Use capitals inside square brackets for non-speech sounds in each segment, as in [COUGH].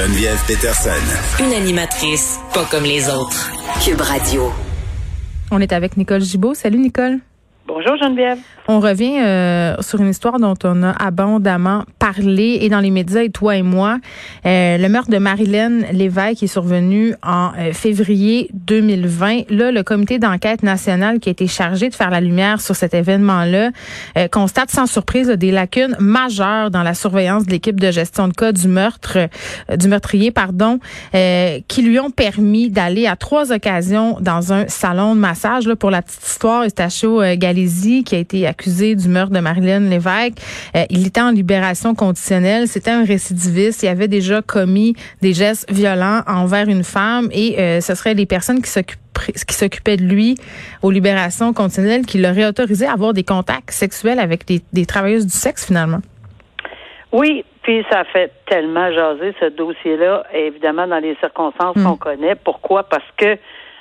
Geneviève Peterson. Une animatrice pas comme les autres. Cube Radio. On est avec Nicole Gibault. Salut Nicole. Bonjour Geneviève. On revient euh, sur une histoire dont on a abondamment parlé et dans les médias et toi et moi. Euh, le meurtre de Marilyn Lévesque est survenu en euh, février 2020. Là, le comité d'enquête nationale qui a été chargé de faire la lumière sur cet événement-là constate sans surprise des lacunes majeures dans la surveillance de l'équipe de gestion de cas du meurtre, du meurtrier, pardon, qui lui ont permis d'aller à trois occasions dans un salon de massage. Là, pour la petite histoire, Eustachio qui a été accusé du meurtre de Marilyn Lévesque. Euh, il était en libération conditionnelle. C'était un récidiviste. Il avait déjà commis des gestes violents envers une femme et euh, ce seraient les personnes qui qui s'occupaient de lui aux libérations conditionnelles qui l'auraient autorisé à avoir des contacts sexuels avec des, travailleuses du sexe finalement. Oui, puis ça fait tellement jaser ce dossier-là, évidemment dans les circonstances mm. qu'on connaît. Pourquoi? Parce que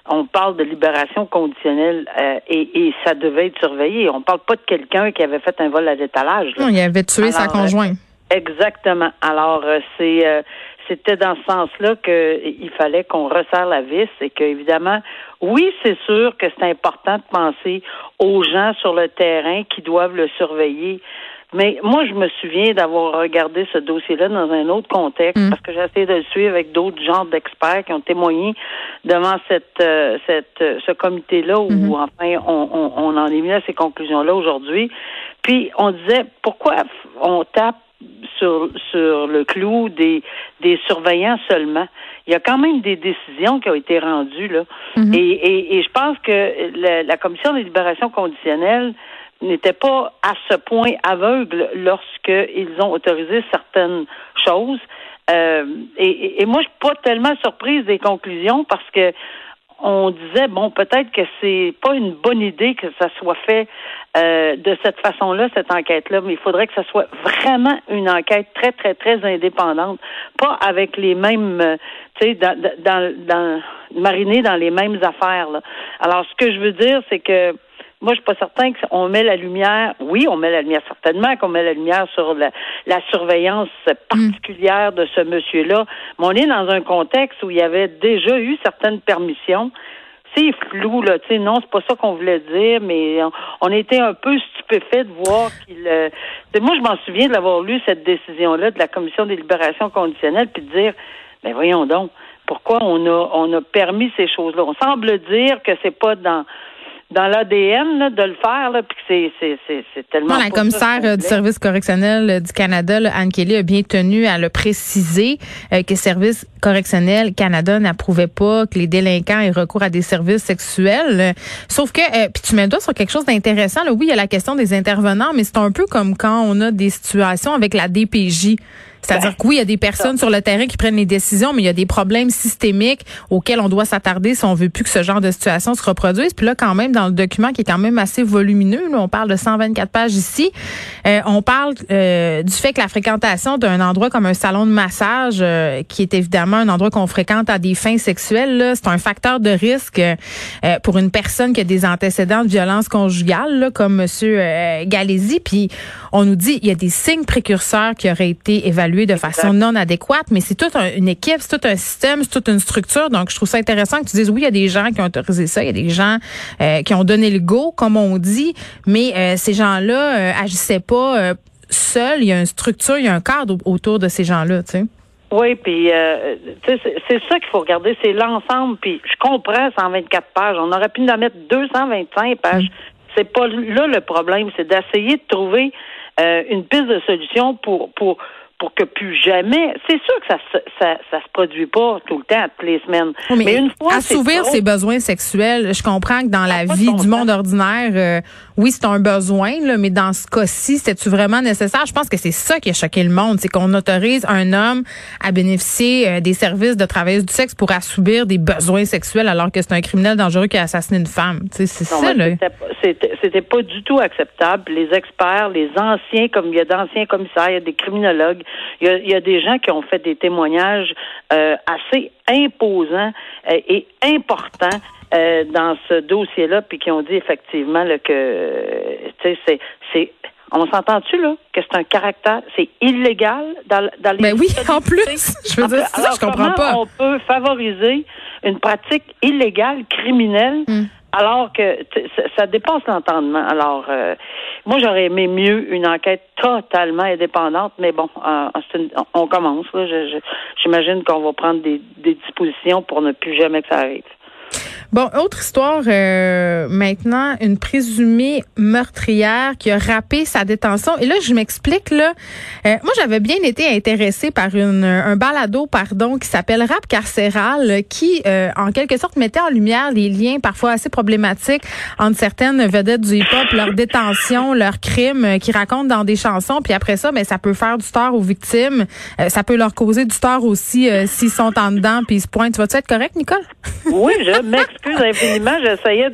on parle de libération conditionnelle euh, et, ça devait être surveillé. On parle pas de quelqu'un qui avait fait un vol à l'étalage. Non, il avait tué sa conjointe. Euh, exactement. Alors euh, c'est c'était dans ce sens-là qu'il fallait qu'on resserre la vis et que évidemment, oui, c'est sûr que c'est important de penser aux gens sur le terrain qui doivent le surveiller. Mais moi, je me souviens d'avoir regardé ce dossier-là dans un autre contexte mm. parce que j'ai essayé de le suivre avec d'autres genres d'experts qui ont témoigné devant cette, euh, cette euh, ce comité-là où mm-hmm. enfin on, on, on, en est mis à ces conclusions-là aujourd'hui. Puis on disait pourquoi on tape sur, sur le clou des, des surveillants seulement? Il y a quand même des décisions qui ont été rendues là. Mm-hmm. et, et, et, je pense que la, la commission de libération conditionnelle n'était pas à ce point aveugle lorsqu'ils ont autorisé certaines choses. Euh, et, et, moi, je suis pas tellement surprise des conclusions parce que on disait bon peut-être que c'est pas une bonne idée que ça soit fait euh, de cette façon-là cette enquête-là, mais il faudrait que ça soit vraiment une enquête très très très indépendante, pas avec les mêmes, euh, tu sais, dans, dans, dans mariner dans les mêmes affaires. Là. Alors ce que je veux dire, c'est que moi, je suis pas certain qu'on met la lumière. Oui, on met la lumière certainement qu'on met la lumière sur la, surveillance particulière de ce monsieur-là. Mais on est dans un contexte où il y avait déjà eu certaines permissions. C'est flou, là. Tu sais, non, c'est pas ça qu'on voulait dire, mais on, était un peu stupéfait de voir qu'il. Euh, moi, je m'en souviens de l'avoir lu cette décision-là de la commission des libérations conditionnelles, puis de dire, mais voyons donc, pourquoi on a on a permis ces choses-là? On semble dire que c'est pas dans dans l'ADN de le faire, là, puis c'est, c'est, tellement. la commissaire euh, du service correctionnel euh, du Canada, Anne Kelly, a bien tenu à le préciser euh, que Service correctionnel Canada n'approuvait pas que les délinquants aient recours à des services sexuels. Sauf que, puis tu mets le doigt sur quelque chose d'intéressant. Là. Oui, il y a la question des intervenants, mais c'est un peu comme quand on a des situations avec la DPJ. C'est-à-dire que oui, il y a des personnes sur le terrain qui prennent les décisions, mais il y a des problèmes systémiques auxquels on doit s'attarder si on veut plus que ce genre de situation se reproduise. Puis là, quand même, dans le document qui est quand même assez volumineux, on parle de 124 pages ici, euh, on parle euh, du fait que la fréquentation d'un endroit comme un salon de massage, euh, qui est évidemment un endroit qu'on fréquente à des fins sexuelles, c'est un facteur de risque pour une personne qui a des antécédents de violence conjugale, là, comme Monsieur Galési. Puis on nous dit il y a des signes précurseurs qui auraient été évalués de façon non adéquate, mais c'est toute une équipe, c'est tout un système, c'est toute une structure. Donc, je trouve ça intéressant que tu dises, oui, il y a des gens qui ont autorisé ça, il y a des gens euh, qui ont donné le go, comme on dit, mais euh, ces gens-là euh, agissaient pas seuls. Il y a une structure, il y a un cadre autour de ces gens-là, tu sais. Oui, puis c'est ça qu'il faut regarder, c'est l'ensemble. Puis je comprends 124 pages. On aurait pu en mettre 225 pages. Mm. C'est pas là le problème, c'est d'essayer de trouver une piste de solution pour pour pour que plus jamais. C'est sûr que ça, ça, ça, se produit pas tout le temps, toutes les semaines. mais, une fois. Assouvir ses besoins sexuels, je comprends que dans la vie du monde ordinaire, euh, oui, c'est un besoin, là, mais dans ce cas-ci, c'est-tu vraiment nécessaire? Je pense que c'est ça qui a choqué le monde, c'est qu'on autorise un homme à bénéficier euh, des services de travailleuse du sexe pour assouvir des besoins sexuels alors que c'est un criminel dangereux qui a assassiné une femme. C'est ça, là. C'était pas du tout acceptable. Les experts, les anciens, comme il y a d'anciens commissaires, il y a des criminologues, il y a, des gens qui ont fait des témoignages euh, assez imposants euh, et importants euh, dans ce dossier-là, puis qui ont dit effectivement là, que c'est c'est On s'entend-tu, là, que c'est un caractère, c'est illégal dans, dans les. Ben oui, en plus. [LAUGHS] Je veux dire, ça, je comprends pas. On peut favoriser une pratique illégale, criminelle, hmm. alors que ça dépasse l'entendement? Alors, euh, moi, j'aurais aimé mieux une enquête totalement indépendante, mais bon, euh, on commence. J'imagine qu'on va prendre des, des dispositions pour ne plus jamais que ça arrive. Bon, autre histoire euh, maintenant, une présumée meurtrière qui a rappé sa détention. Et là, je m'explique là. Euh, moi, j'avais bien été intéressée par une, un balado, pardon, qui s'appelle Rap carcéral, qui euh, en quelque sorte mettait en lumière les liens parfois assez problématiques entre certaines vedettes du hip-hop, leur détention, leurs crimes, qui racontent dans des chansons. Puis après ça, mais ben, ça peut faire du tort aux victimes. ça peut leur causer du tort aussi s'ils sont en dedans puis ils se pointent. Tu vas-tu être correct, Nicole? Oui, je m'excuse m'excuse infiniment. J'essayais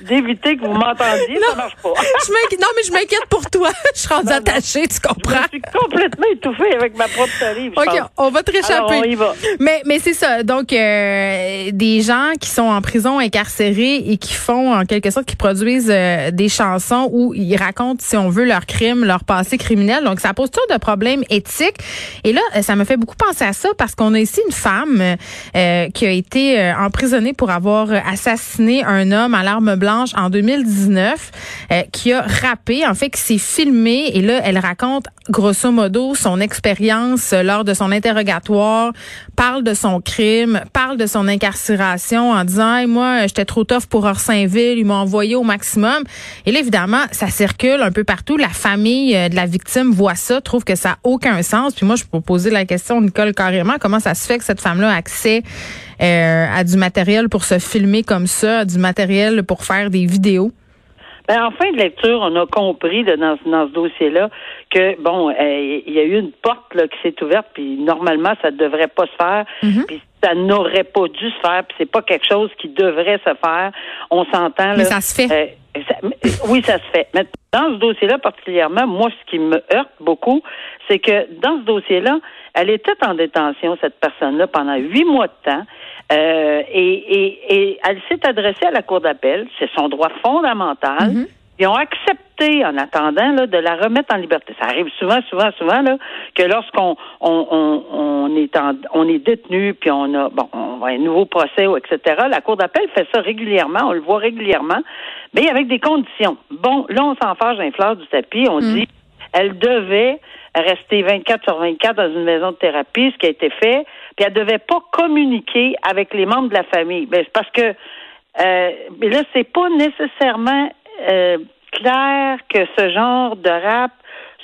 d'éviter que vous m'entendiez. ça marche pas. [LAUGHS] non, mais je m'inquiète pour toi. [LAUGHS] Je suis rendue attachée, tu comprends? Je suis complètement étouffée avec ma propre salive. OK, on va te réchapper. Mais, mais c'est ça. Donc, euh, des gens qui sont en prison incarcérés et qui font, en quelque sorte, qui produisent euh, des chansons où ils racontent, si on veut, leur crime, leur passé criminel. Donc, ça pose toujours de problèmes éthiques. Et là, ça me fait beaucoup penser à ça parce qu'on a ici une femme euh, qui a été emprisonnée pour avoir assassiné un homme à l'arme blanche en 2019 euh, qui a rappé, en fait, qui s'est filmé et là, elle raconte grosso modo son expérience lors de son interrogatoire, parle de son crime, parle de son incarcération en disant moi, j'étais trop tough pour Orsainville, ils m'ont envoyé au maximum. Et là, évidemment, ça circule un peu partout. La famille euh, de la victime voit ça, trouve que ça n'a aucun sens. Puis moi, je peux poser la question, Nicole, carrément, comment ça se fait que cette femme-là a accès euh, à du matériel pour se filmer comme ça, à du matériel pour faire des vidéos? Ben, en fin de lecture, on a compris dans, ce dossier-là que bon, euh, il y a eu une porte là, qui s'est ouverte, puis normalement, ça ne devrait pas se faire, mhm. puis ça n'aurait pas dû se faire, puis c'est pas quelque chose qui devrait se faire. On s'entend. Mais ça se fait. Euh, oui, ça se fait. Mais dans ce dossier-là particulièrement, moi, ce qui me heurte beaucoup, c'est que dans ce dossier-là, elle était en détention, cette personne-là, pendant huit mois de temps. Euh, et, elle s'est adressée à la Cour d'appel. C'est son droit fondamental. Mhm. Ils ont accepté, en attendant, là, de la remettre en liberté. Ça arrive souvent, souvent, souvent, là, que lorsqu'on on, on, est on est détenu, puis on a bon, on a un nouveau procès, etc. La Cour d'appel fait ça régulièrement, on le voit régulièrement, mais avec des conditions. Bon, là, on s'en fâche d'un fleur du tapis, on mhm. dit elle devait rester 24 sur 24 dans une maison de thérapie, ce qui a été fait, puis elle devait pas communiquer avec les membres de la famille. Ben, c'est parce que euh, mais là, c'est pas nécessairement euh, clair que ce genre de rap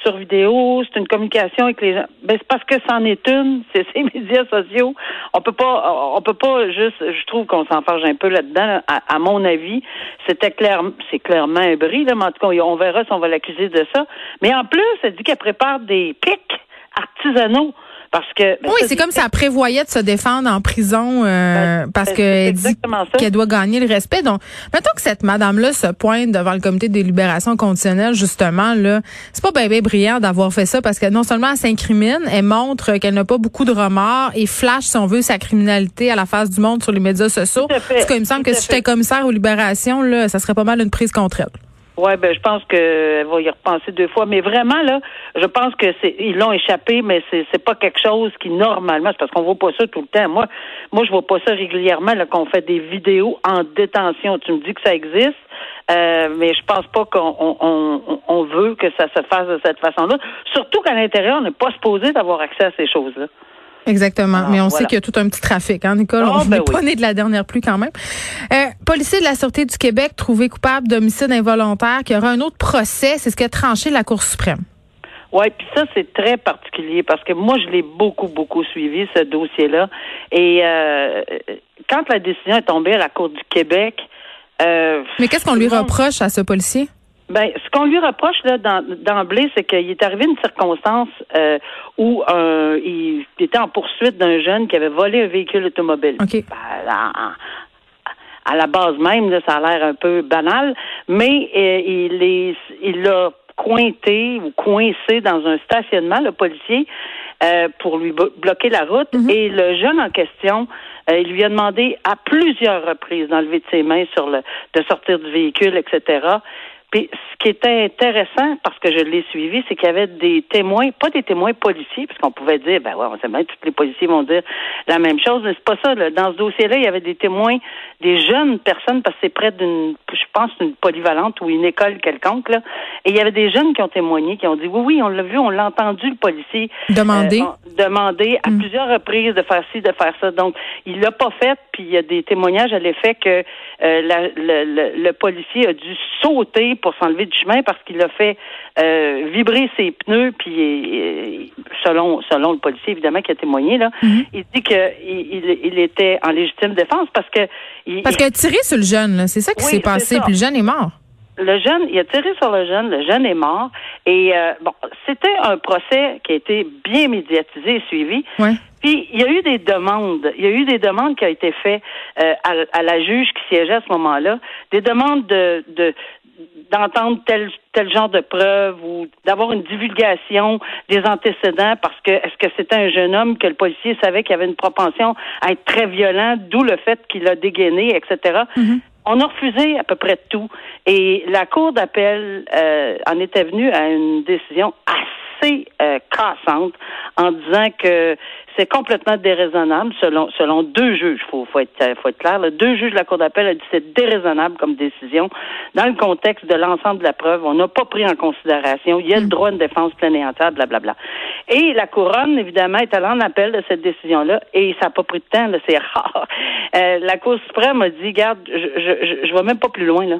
sur vidéo, c'est une communication avec les gens. Ben, c'est parce que c'en est une, [LAUGHS] c'est ces médias sociaux. On peut pas, on peut pas juste, je trouve qu'on s'en un peu là-dedans, à, mon avis. C'était clair, c'est clairement un bris, là, mais en tout cas, on verra si on va l'accuser de ça. Mais en plus, elle dit qu'elle prépare des pics artisanaux parce que, ben, oui, c'est comme ça prévoyait de se défendre en prison euh, ben, parce qu'elle dit qu'elle doit gagner le respect. Donc, mettons que cette madame-là se pointe devant le comité des libérations conditionnelles, justement, là, c'est pas bien, brillant d'avoir fait ça parce que non seulement elle s'incrimine, elle montre qu'elle n'a pas beaucoup de remords et flash, si on veut, sa criminalité à la face du monde sur les médias sociaux. Parce qu'il me semble que si j'étais commissaire aux libérations, là, ça serait pas mal une prise contre elle. Ouais, ben je pense qu'elle va y repenser deux fois. Mais vraiment, là, je pense que c'est ils l'ont échappé, mais c'est c'est pas quelque chose qui normalement, c'est parce qu'on voit pas ça tout le temps. Moi, moi, je vois pas ça régulièrement là qu'on fait des vidéos en détention. Tu me dis que ça existe. Euh, mais je pense pas qu'on on, on, veut que ça se fasse de cette façon-là. Surtout qu'à l'intérieur, on n'est pas supposé d'avoir accès à ces choses-là. Exactement. Mais on sait qu'il y a tout un petit trafic, hein, Nicole? Oh, on ben pas né de la dernière pluie quand même. Euh, policier de la Sûreté du Québec trouvé coupable d'homicide involontaire, qui aura un autre procès. C'est ce qu'a tranché la Cour suprême. Oui, puis ça, c'est très particulier parce que moi, je l'ai beaucoup, beaucoup suivi, ce dossier-là. Et euh, quand la décision est tombée à la Cour du Québec. Euh, Mais qu'est-ce qu'on lui reproche à ce policier? Ben, ce qu'on lui reproche là d'emblée, c'est qu'il est arrivé une circonstance euh, où euh, il était en poursuite d'un jeune qui avait volé un véhicule automobile. Ben, à, la base même, là, ça a l'air un peu banal, mais euh, il est, il l'a cointé ou coincé dans un stationnement, le policier, euh, pour lui bloquer la route. Mhm. Et le jeune en question, il lui a demandé à plusieurs reprises d'enlever de ses mains sur le, de sortir du véhicule, etc. Puis ce qui était intéressant, parce que je l'ai suivi, c'est qu'il y avait des témoins, pas des témoins policiers, parce qu'on pouvait dire, ben ouais, on sait bien, tous les policiers vont dire la même chose, mais c'est pas ça. Dans ce dossier-là, il y avait des témoins, des jeunes personnes, parce que c'est près d'une, pense, une polyvalente ou une école quelconque, là. Et il y avait des jeunes qui ont témoigné, qui ont dit, oui, oui, on l'a vu, on l'a entendu, le policier. Demander. Euh, demander à mm. plusieurs reprises de faire ci, de faire ça. Donc, il l'a pas fait, puis il y a des témoignages à l'effet que euh, la, le, le policier a dû sauter pour s'enlever du chemin parce qu'il a fait euh, vibrer ses pneus, puis selon selon le policier évidemment qui a témoigné là, mhm. il dit que il, il, était en légitime défense parce que parce qu'il a tiré sur le jeune, c'est ça qui s'est passé, puis le jeune est mort. Le jeune, il a tiré sur le jeune, le jeune est mort. Et euh, bon, c'était un procès qui a été bien médiatisé et suivi. Ouais. Puis il y a eu des demandes, il y a eu des demandes qui ont été faites euh, à, à, la juge qui siégeait à ce moment-là, des demandes de, de d'entendre tel tel genre de preuve ou d'avoir une divulgation des antécédents parce que est-ce que c'était un jeune homme que le policier savait qu'il avait une propension à être très violent, d'où le fait qu'il a dégainé, etc. Mm-hmm. On a refusé à peu près tout. Et la Cour d'appel euh, en était venue à une décision assez euh, cassante en disant que c'est complètement déraisonnable selon selon deux juges. Faut faut être faut être clair. Là. Deux juges de la Cour d'appel a dit c'est déraisonnable comme décision dans le contexte de l'ensemble de la preuve. On n'a pas pris en considération. Il y a le droit de défense pleine et entière, blablabla. Et la couronne évidemment est allée en appel de cette décision-là et ça n'a pas pris de temps. C'est [LAUGHS] rare. Euh, la Cour suprême a dit, garde, je je, je, je vais même pas plus loin là.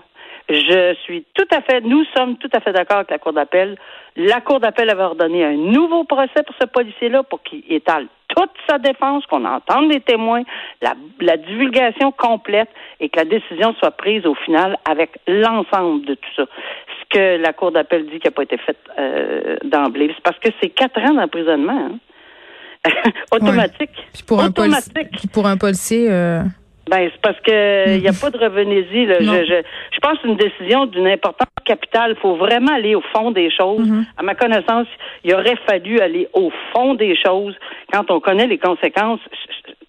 Je suis tout à fait, nous sommes tout à fait d'accord avec la Cour d'appel. La Cour d'appel avait ordonné un nouveau procès pour ce policier-là pour qu'il étale toute sa défense, qu'on entende les témoins, la, divulgation complète et que la décision soit prise au final avec l'ensemble de tout ça. Ce que la Cour d'appel dit qui n'a pas été fait euh, d'emblée, c'est parce que c'est quatre ans d'emprisonnement. Hein. [LAUGHS] Automatique. pour, Automatique. Un pour un policier. Euh, ben, c'est parce que il n'y a pas de revenez-y. Je, je, je pense une décision d'une importance capitale. Il faut vraiment aller au fond des choses. Mm-hmm. À ma connaissance, il aurait fallu aller au fond des choses quand on connaît les conséquences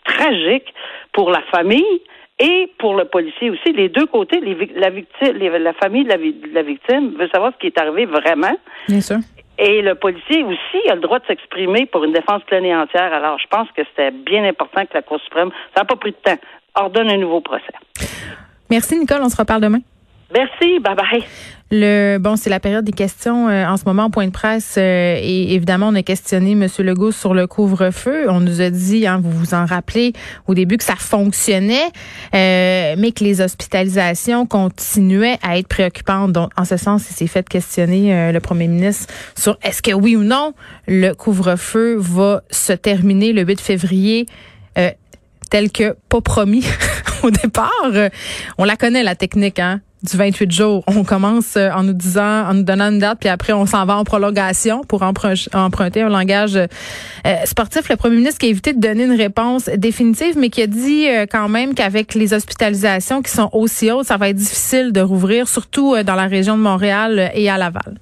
tragiques pour la famille et pour le policier aussi. Les deux côtés, les, la, victime, la famille de la, de la victime veut savoir ce qui est arrivé vraiment. Bien sûr. Et le policier aussi a le droit de s'exprimer pour une défense pleine et entière. Alors, je pense que c'était bien important que la Cour suprême, ça n'a pas pris de temps, ordonne un nouveau procès. Merci, Nicole. On se reparle demain. Merci. Bye bye. Le bon, c'est la période des questions euh, en ce moment au point de presse euh, et évidemment on a questionné M. Legault sur le couvre-feu. On nous a dit, hein, vous vous en rappelez au début que ça fonctionnait, euh, mais que les hospitalisations continuaient à être préoccupantes. Donc en ce sens, il s'est fait questionner le Premier ministre sur est-ce que oui ou non le couvre-feu va se terminer le 8 février tel que pas promis [LAUGHS] au départ. On la connaît la technique, hein du 28 jours. On commence euh, en nous disant, en nous donnant une date, puis après on s'en va en prolongation pour emprunter un langage euh, sportif. Le premier ministre qui a évité de donner une réponse définitive, mais qui a dit euh, quand même qu'avec les hospitalisations qui sont aussi hautes, ça va être difficile de rouvrir, surtout dans la région de Montréal et à Laval.